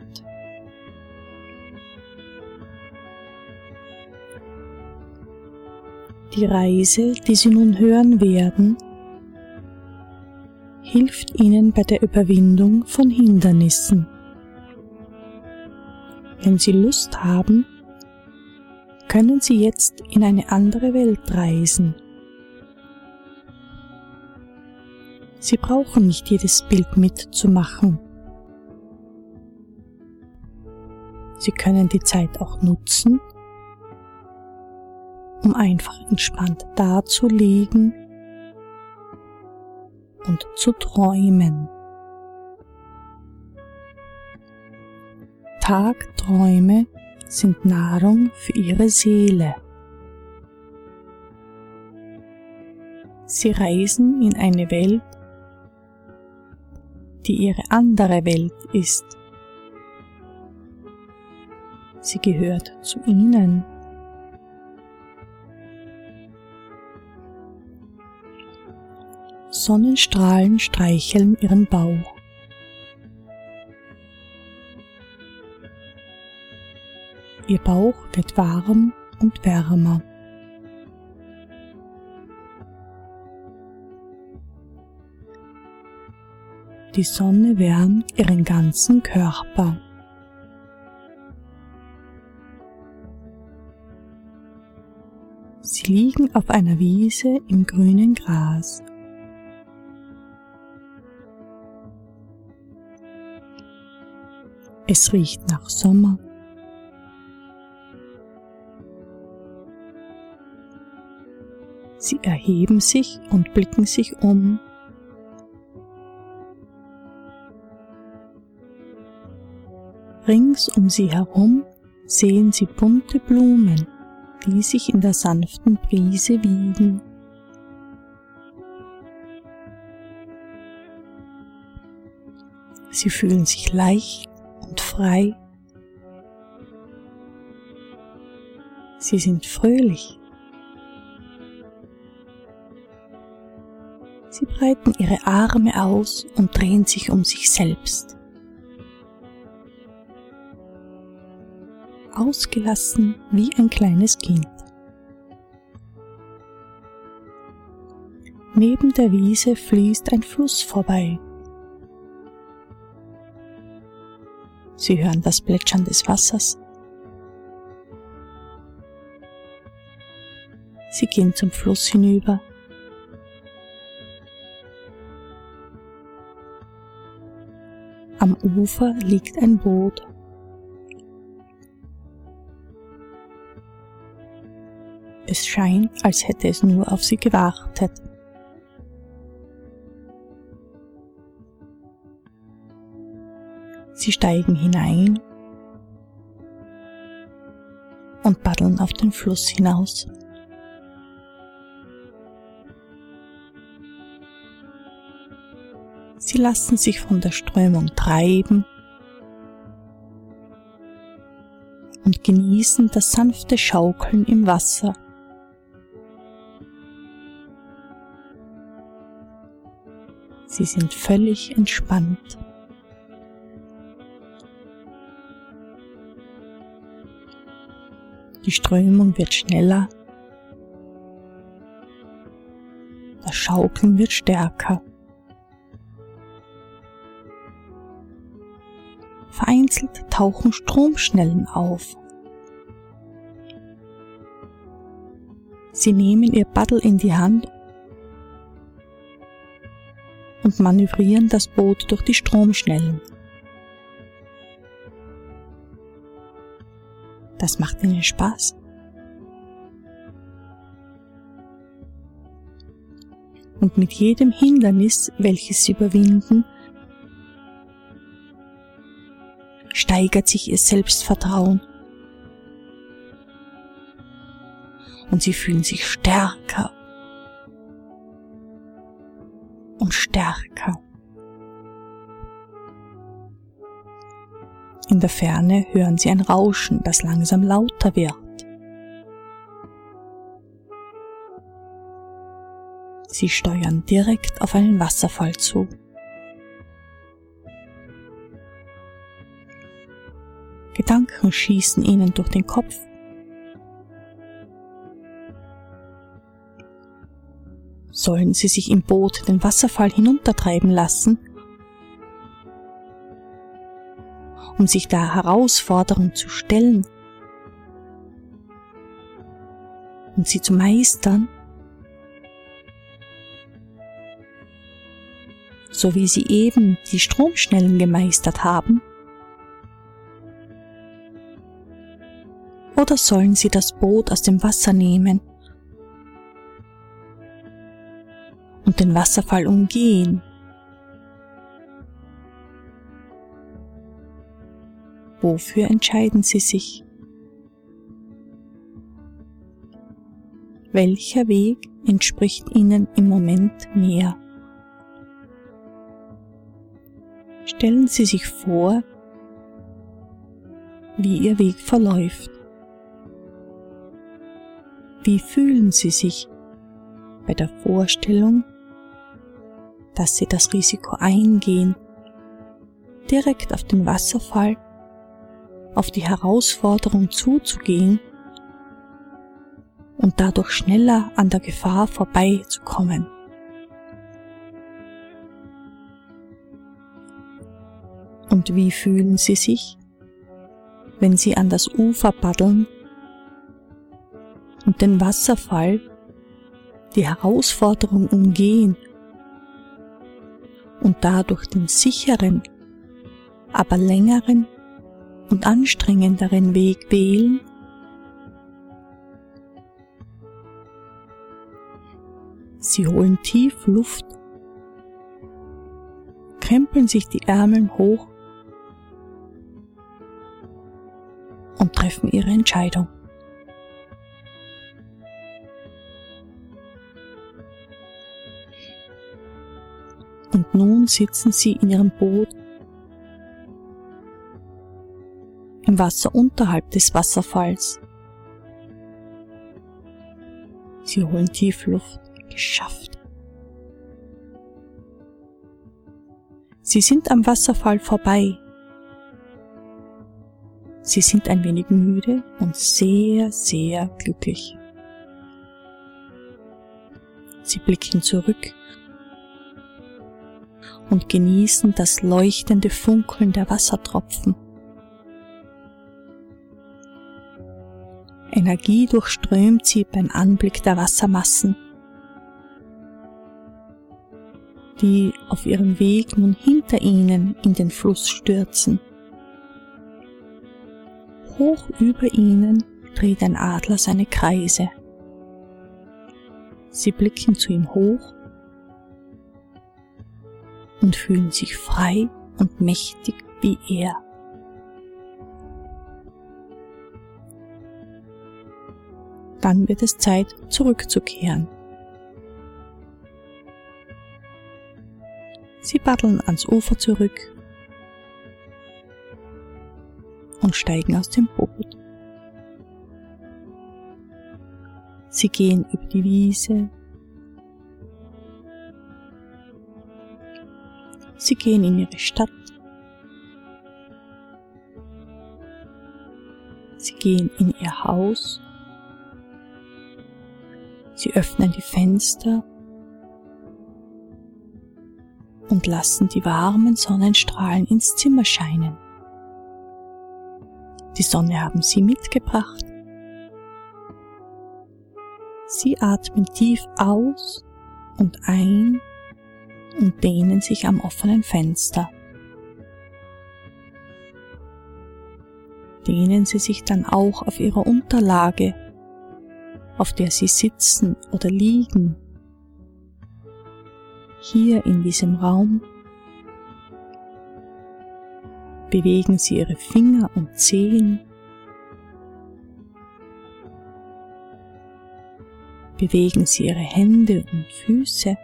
Die Reise, die Sie nun hören werden, hilft Ihnen bei der Überwindung von Hindernissen. Wenn Sie Lust haben, können Sie jetzt in eine andere Welt reisen. Sie brauchen nicht jedes Bild mitzumachen. Sie können die Zeit auch nutzen, um einfach entspannt dazulegen und zu träumen. Tagträume sind Nahrung für ihre Seele. Sie reisen in eine Welt, die ihre andere Welt ist. Sie gehört zu ihnen. Sonnenstrahlen streicheln ihren Bauch. Ihr Bauch wird warm und wärmer. Die Sonne wärmt ihren ganzen Körper. Liegen auf einer Wiese im grünen Gras. Es riecht nach Sommer. Sie erheben sich und blicken sich um. Rings um sie herum sehen sie bunte Blumen, die sich in der sanften Brise wiegen. Sie fühlen sich leicht und frei. Sie sind fröhlich. Sie breiten ihre Arme aus und drehen sich um sich selbst. Ausgelassen wie ein kleines Kind. Neben der Wiese fließt ein Fluss vorbei. Sie hören das Plätschern des Wassers. Sie gehen zum Fluss hinüber. Am Ufer liegt ein Boot. Es scheint, als hätte es nur auf sie gewartet. Sie steigen hinein und paddeln auf den Fluss hinaus. Sie lassen sich von der Strömung treiben und genießen das sanfte Schaukeln im Wasser. Sie sind völlig entspannt. Die Strömung wird schneller, das Schaukeln wird stärker. Vereinzelt tauchen Stromschnellen auf. Sie nehmen ihr Paddel in die Hand und manövrieren das Boot durch die Stromschnellen. Das macht ihnen Spaß. Und mit jedem Hindernis, welches sie überwinden, steigert sich ihr Selbstvertrauen. Und sie fühlen sich stärker In der Ferne hören sie ein Rauschen, das langsam lauter wird. Sie steuern direkt auf einen Wasserfall zu. Gedanken schießen ihnen durch den Kopf. Sollen sie sich im Boot den Wasserfall hinuntertreiben lassen, um sich der Herausforderung zu stellen und sie zu meistern, so wie sie eben die Stromschnellen gemeistert haben? Oder sollen sie das Boot aus dem Wasser nehmen und den Wasserfall umgehen? Wofür entscheiden Sie sich? Welcher Weg entspricht Ihnen im Moment mehr? Stellen Sie sich vor, wie Ihr Weg verläuft. Wie fühlen Sie sich bei der Vorstellung, dass Sie das Risiko eingehen, direkt auf den Wasserfall, auf die Herausforderung zuzugehen und dadurch schneller an der Gefahr vorbeizukommen? Und wie fühlen Sie sich, wenn Sie an das Ufer paddeln und den Wasserfall, die Herausforderung umgehen und dadurch den sicheren, aber längeren und anstrengenderen Weg wählen? Sie holen tief Luft, krempeln sich die Ärmel hoch und treffen ihre Entscheidung. Und nun sitzen sie in ihrem Boot im Wasser unterhalb des Wasserfalls. Sie holen tief Luft. Geschafft. Sie sind am Wasserfall vorbei. Sie sind ein wenig müde und sehr, sehr glücklich. Sie blicken zurück und genießen das leuchtende Funkeln der Wassertropfen. Energie durchströmt sie beim Anblick der Wassermassen. die auf ihrem Weg nun hinter ihnen in den Fluss stürzen. Hoch über ihnen dreht ein Adler seine Kreise. Sie blicken zu ihm hoch und fühlen sich frei und mächtig wie er. Dann wird es Zeit, zurückzukehren. Sie paddeln ans Ufer zurück und steigen aus dem Boot. Sie gehen über die Wiese. Sie gehen in ihre Stadt. Sie gehen in ihr Haus. Sie öffnen die Fenster und lassen die warmen Sonnenstrahlen ins Zimmer scheinen. Die Sonne haben sie mitgebracht. Sie atmen tief aus und ein und dehnen sich am offenen Fenster. Dehnen Sie sich dann auch auf Ihrer Unterlage, auf der Sie sitzen oder liegen, hier in diesem Raum. Bewegen Sie Ihre Finger und Zehen bewegen Sie Ihre Hände und Füße.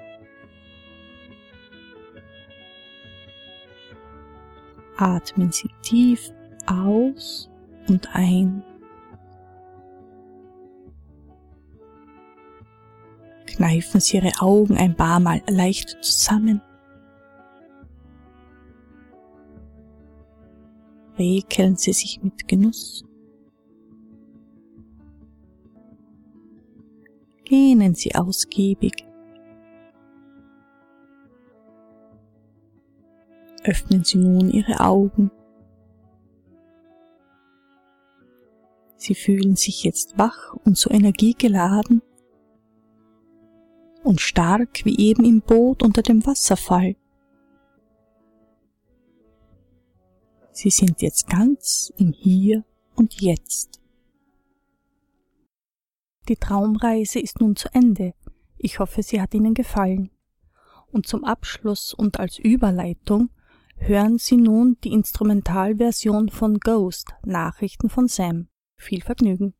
Atmen Sie tief aus und ein. Kneifen Sie Ihre Augen ein paar Mal leicht zusammen. Rekeln Sie sich mit Genuss. Gähnen Sie ausgiebig. Öffnen Sie nun Ihre Augen. Sie fühlen sich jetzt wach und so energiegeladen und stark wie eben im Boot unter dem Wasserfall. Sie sind jetzt ganz im Hier und Jetzt. Die Traumreise ist nun zu Ende. Ich hoffe, sie hat Ihnen gefallen. Und zum Abschluss und als Überleitung hören Sie nun die Instrumentalversion von Ghost Nachrichten von Sam. Viel Vergnügen.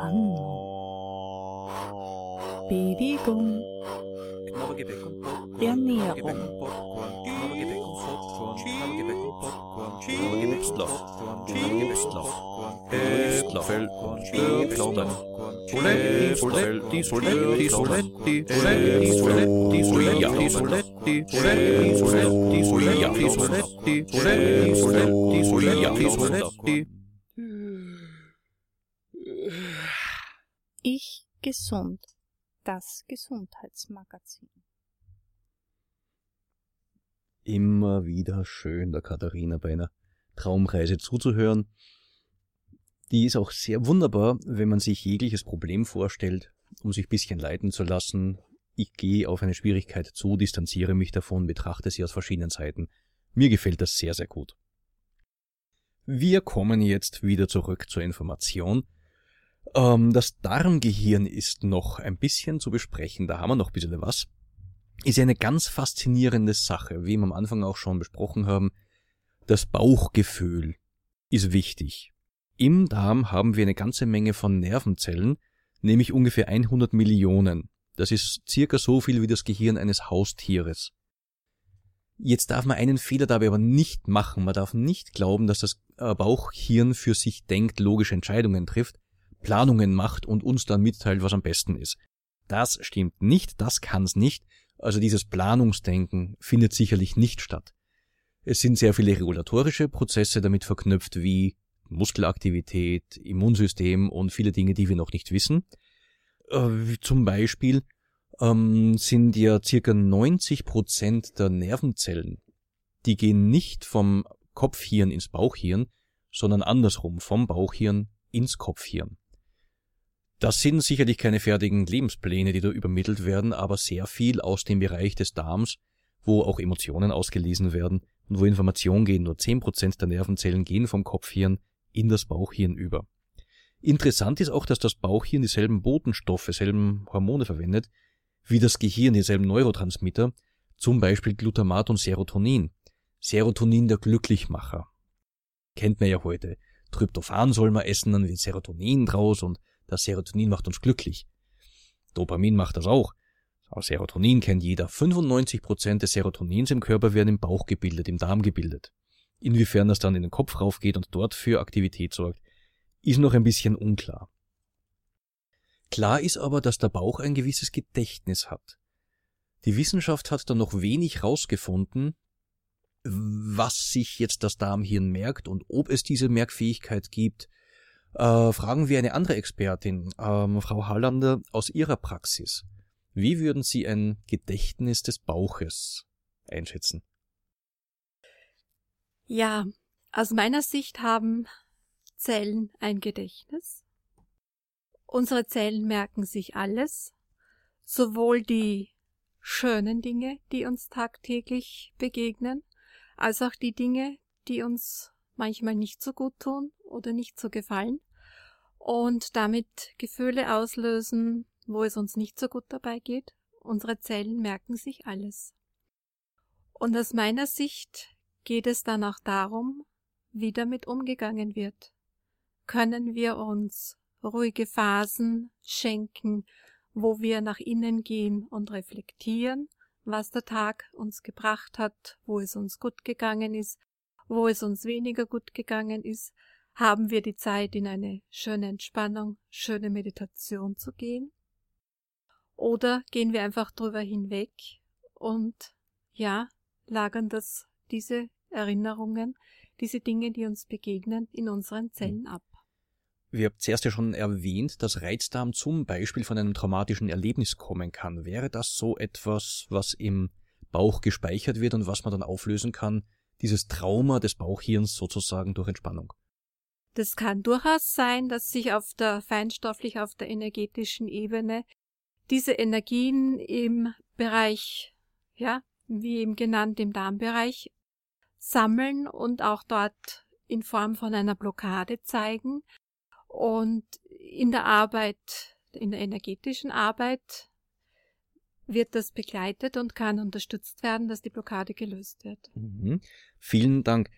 안 넣어 비리공 얀니야 gesund. Das Gesundheitsmagazin. Immer wieder schön, der Katharina bei einer Traumreise zuzuhören. Die ist auch sehr wunderbar, wenn man sich jegliches Problem vorstellt, um sich ein bisschen leiten zu lassen. Ich gehe auf eine Schwierigkeit zu, distanziere mich davon, betrachte sie aus verschiedenen Seiten. Mir gefällt das sehr, sehr gut. Wir kommen jetzt wieder zurück zur Information. Ähm, das Darmgehirn ist noch ein bisschen zu besprechen, da haben wir noch ein bisschen was. Ist eine ganz faszinierende Sache, wie wir am Anfang auch schon besprochen haben. Das Bauchgefühl ist wichtig. Im Darm haben wir eine ganze Menge von Nervenzellen, nämlich ungefähr 100 Millionen. Das ist circa so viel wie das Gehirn eines Haustieres. Jetzt darf man einen Fehler dabei aber nicht machen. Man darf nicht glauben, dass das äh, Bauchhirn für sich denkt, logische Entscheidungen trifft, Planungen macht und uns dann mitteilt, was am besten ist. Das stimmt nicht, das kann's nicht. Also dieses Planungsdenken findet sicherlich nicht statt. Es sind sehr viele regulatorische Prozesse damit verknüpft, wie Muskelaktivität, Immunsystem und viele Dinge, die wir noch nicht wissen. Äh, zum Beispiel ähm, sind ja circa 90 Prozent der Nervenzellen, die gehen nicht vom Kopfhirn ins Bauchhirn, sondern andersrum, vom Bauchhirn ins Kopfhirn. Das sind sicherlich keine fertigen Lebenspläne, die da übermittelt werden, aber sehr viel aus dem Bereich des Darms, wo auch Emotionen ausgelesen werden und wo Informationen gehen. Nur 10% der Nervenzellen gehen vom Kopfhirn in das Bauchhirn über. Interessant ist auch, dass das Bauchhirn dieselben Botenstoffe, dieselben Hormone verwendet, wie das Gehirn dieselben Neurotransmitter, zum Beispiel Glutamat und Serotonin. Serotonin der Glücklichmacher. Kennt man ja heute. Tryptophan soll man essen, dann wird Serotonin draus und das Serotonin macht uns glücklich. Dopamin macht das auch. Auch Serotonin kennt jeder. 95% des Serotonins im Körper werden im Bauch gebildet, im Darm gebildet. Inwiefern das dann in den Kopf raufgeht und dort für Aktivität sorgt, ist noch ein bisschen unklar. Klar ist aber, dass der Bauch ein gewisses Gedächtnis hat. Die Wissenschaft hat da noch wenig rausgefunden, was sich jetzt das Darmhirn merkt und ob es diese Merkfähigkeit gibt. Äh, fragen wir eine andere Expertin, ähm, Frau Hallander, aus ihrer Praxis. Wie würden Sie ein Gedächtnis des Bauches einschätzen? Ja, aus meiner Sicht haben Zellen ein Gedächtnis. Unsere Zellen merken sich alles, sowohl die schönen Dinge, die uns tagtäglich begegnen, als auch die Dinge, die uns manchmal nicht so gut tun oder nicht so gefallen und damit Gefühle auslösen, wo es uns nicht so gut dabei geht. Unsere Zellen merken sich alles. Und aus meiner Sicht geht es dann auch darum, wie damit umgegangen wird. Können wir uns ruhige Phasen schenken, wo wir nach innen gehen und reflektieren, was der Tag uns gebracht hat, wo es uns gut gegangen ist, wo es uns weniger gut gegangen ist, haben wir die Zeit, in eine schöne Entspannung, schöne Meditation zu gehen? Oder gehen wir einfach drüber hinweg und ja, lagern das diese Erinnerungen, diese Dinge, die uns begegnen, in unseren Zellen ab. Wir haben zuerst ja schon erwähnt, dass Reizdarm zum Beispiel von einem traumatischen Erlebnis kommen kann. Wäre das so etwas, was im Bauch gespeichert wird und was man dann auflösen kann, dieses Trauma des Bauchhirns sozusagen durch Entspannung? Das kann durchaus sein, dass sich auf der feinstofflich, auf der energetischen Ebene diese Energien im Bereich, ja, wie eben genannt, im Darmbereich sammeln und auch dort in Form von einer Blockade zeigen. Und in der Arbeit, in der energetischen Arbeit wird das begleitet und kann unterstützt werden, dass die Blockade gelöst wird. Mhm. Vielen Dank.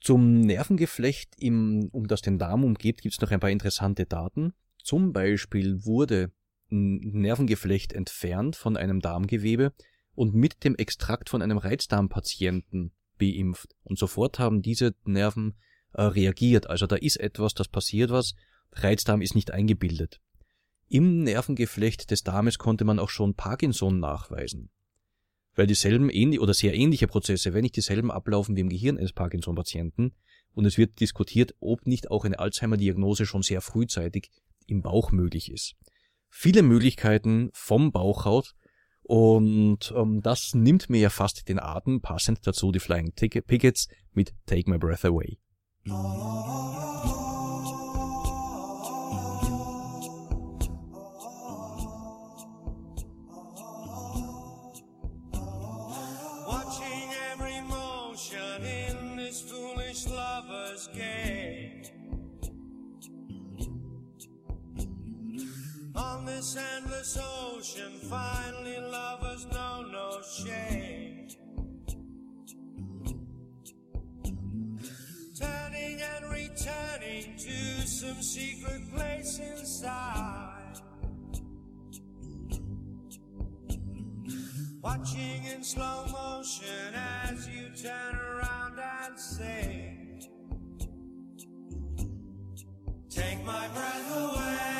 Zum Nervengeflecht, im, um das den Darm umgibt, gibt es noch ein paar interessante Daten. Zum Beispiel wurde ein Nervengeflecht entfernt von einem Darmgewebe und mit dem Extrakt von einem Reizdarmpatienten beimpft. Und sofort haben diese Nerven äh, reagiert. Also da ist etwas, das passiert was. Reizdarm ist nicht eingebildet. Im Nervengeflecht des Darmes konnte man auch schon Parkinson nachweisen. Weil dieselben ähnlich oder sehr ähnliche Prozesse, wenn nicht dieselben ablaufen wie im Gehirn eines Parkinson-Patienten, und es wird diskutiert, ob nicht auch eine Alzheimer-Diagnose schon sehr frühzeitig im Bauch möglich ist. Viele Möglichkeiten vom Bauchhaut und ähm, das nimmt mir ja fast den Atem, passend dazu die Flying Pickets mit Take My Breath Away. On this endless ocean, finally lovers know no shame. Turning and returning to some secret place inside. Watching in slow motion as you turn around and say, Take my breath away.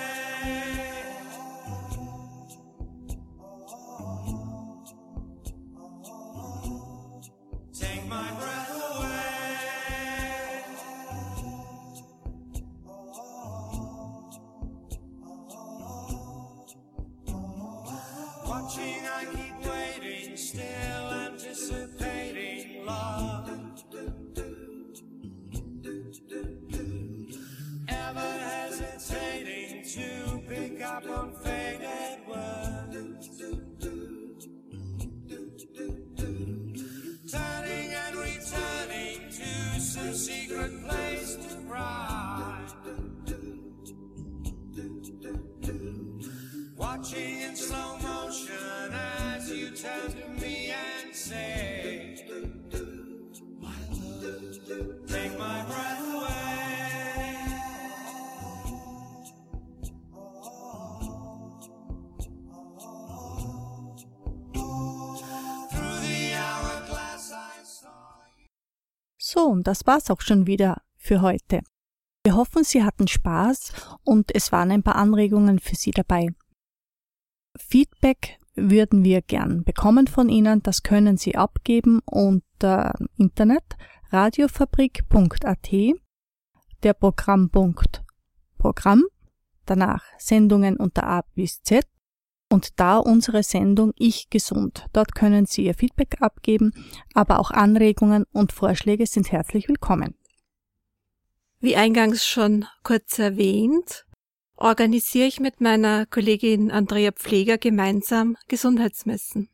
Und das war's auch schon wieder für heute. Wir hoffen, Sie hatten Spaß und es waren ein paar Anregungen für Sie dabei. Feedback würden wir gern bekommen von Ihnen. Das können Sie abgeben unter Internet radiofabrik.at, der Programmpunkt Programm, danach Sendungen unter A bis Z und da unsere Sendung Ich gesund. Dort können Sie Ihr Feedback abgeben, aber auch Anregungen und Vorschläge sind herzlich willkommen. Wie eingangs schon kurz erwähnt, organisiere ich mit meiner Kollegin Andrea Pfleger gemeinsam Gesundheitsmessen.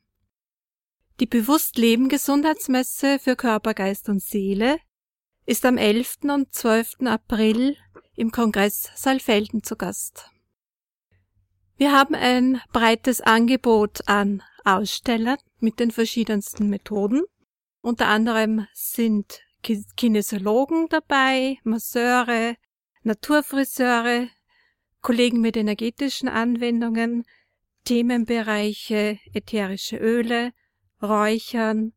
Die Bewusstleben Gesundheitsmesse für Körper, Geist und Seele ist am 11. und 12. April im Kongress Saalfelden zu Gast. Wir haben ein breites Angebot an Ausstellern mit den verschiedensten Methoden. Unter anderem sind Kinesiologen dabei, Masseure, Naturfriseure, Kollegen mit energetischen Anwendungen, Themenbereiche ätherische Öle, Räuchern,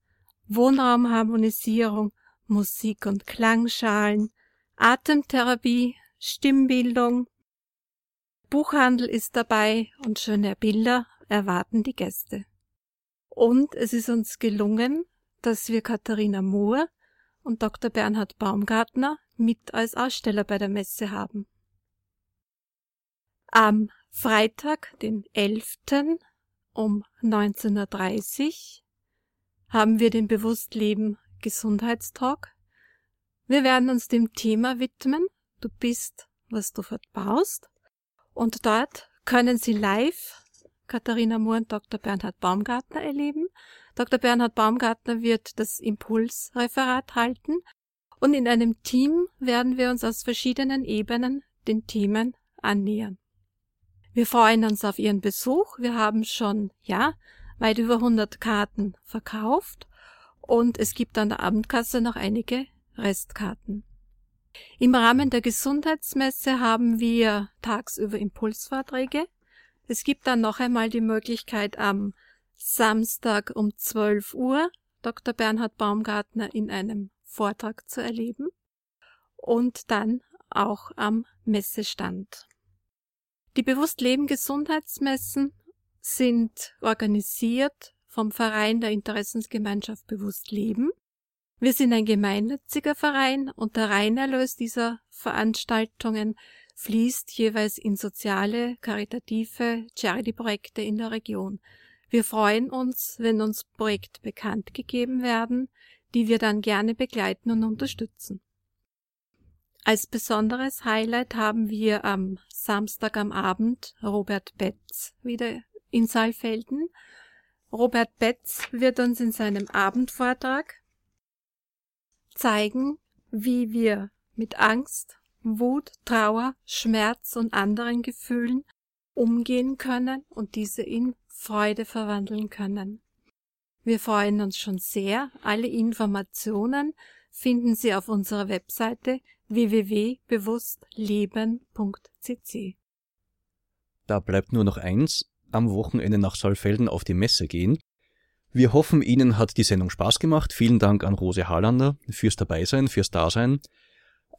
Wohnraumharmonisierung, Musik- und Klangschalen, Atemtherapie, Stimmbildung. Buchhandel ist dabei und schöne Bilder erwarten die Gäste. Und es ist uns gelungen, dass wir Katharina Moore und Dr. Bernhard Baumgartner mit als Aussteller bei der Messe haben. Am Freitag, den 11. um 19.30 Uhr haben wir den Bewusstleben Gesundheitstalk. Wir werden uns dem Thema widmen. Du bist, was du verbaust. Und dort können Sie live Katharina Moore und Dr. Bernhard Baumgartner erleben. Dr. Bernhard Baumgartner wird das Impulsreferat halten und in einem Team werden wir uns aus verschiedenen Ebenen den Themen annähern. Wir freuen uns auf Ihren Besuch. Wir haben schon, ja, weit über 100 Karten verkauft und es gibt an der Abendkasse noch einige Restkarten. Im Rahmen der Gesundheitsmesse haben wir tagsüber Impulsvorträge. Es gibt dann noch einmal die Möglichkeit am Samstag um 12 Uhr Dr. Bernhard Baumgartner in einem Vortrag zu erleben und dann auch am Messestand. Die Bewusstleben Gesundheitsmessen sind organisiert vom Verein der Interessensgemeinschaft Bewusst Leben. Wir sind ein gemeinnütziger Verein und der Reinerlös dieser Veranstaltungen fließt jeweils in soziale, karitative Charity-Projekte in der Region. Wir freuen uns, wenn uns Projekte bekannt gegeben werden, die wir dann gerne begleiten und unterstützen. Als besonderes Highlight haben wir am Samstag am Abend Robert Betz wieder in Saalfelden. Robert Betz wird uns in seinem Abendvortrag zeigen, wie wir mit Angst, Wut, Trauer, Schmerz und anderen Gefühlen umgehen können und diese in Freude verwandeln können. Wir freuen uns schon sehr. Alle Informationen finden Sie auf unserer Webseite www.bewusstleben.cc. Da bleibt nur noch eins, am Wochenende nach Saalfelden auf die Messe gehen. Wir hoffen, Ihnen hat die Sendung Spaß gemacht. Vielen Dank an Rose Harlander fürs Dabeisein, fürs Dasein.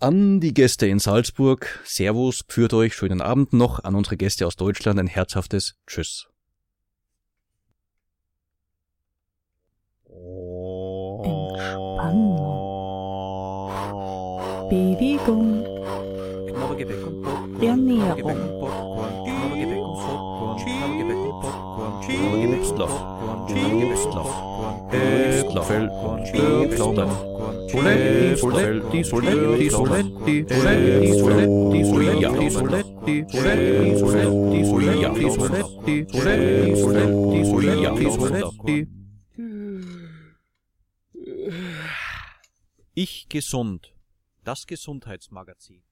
An die Gäste in Salzburg, Servus, führt euch, schönen Abend noch. An unsere Gäste aus Deutschland ein herzhaftes Tschüss. Bewegung, Ernährung, Soletti, soletti, soletti, soletti, soletti, soletti, soletti, soletti, soletti, soletti, soletti, soletti, soletti, soletti, soletti, soletti. Ich gesund. Das Gesundheitsmagazin.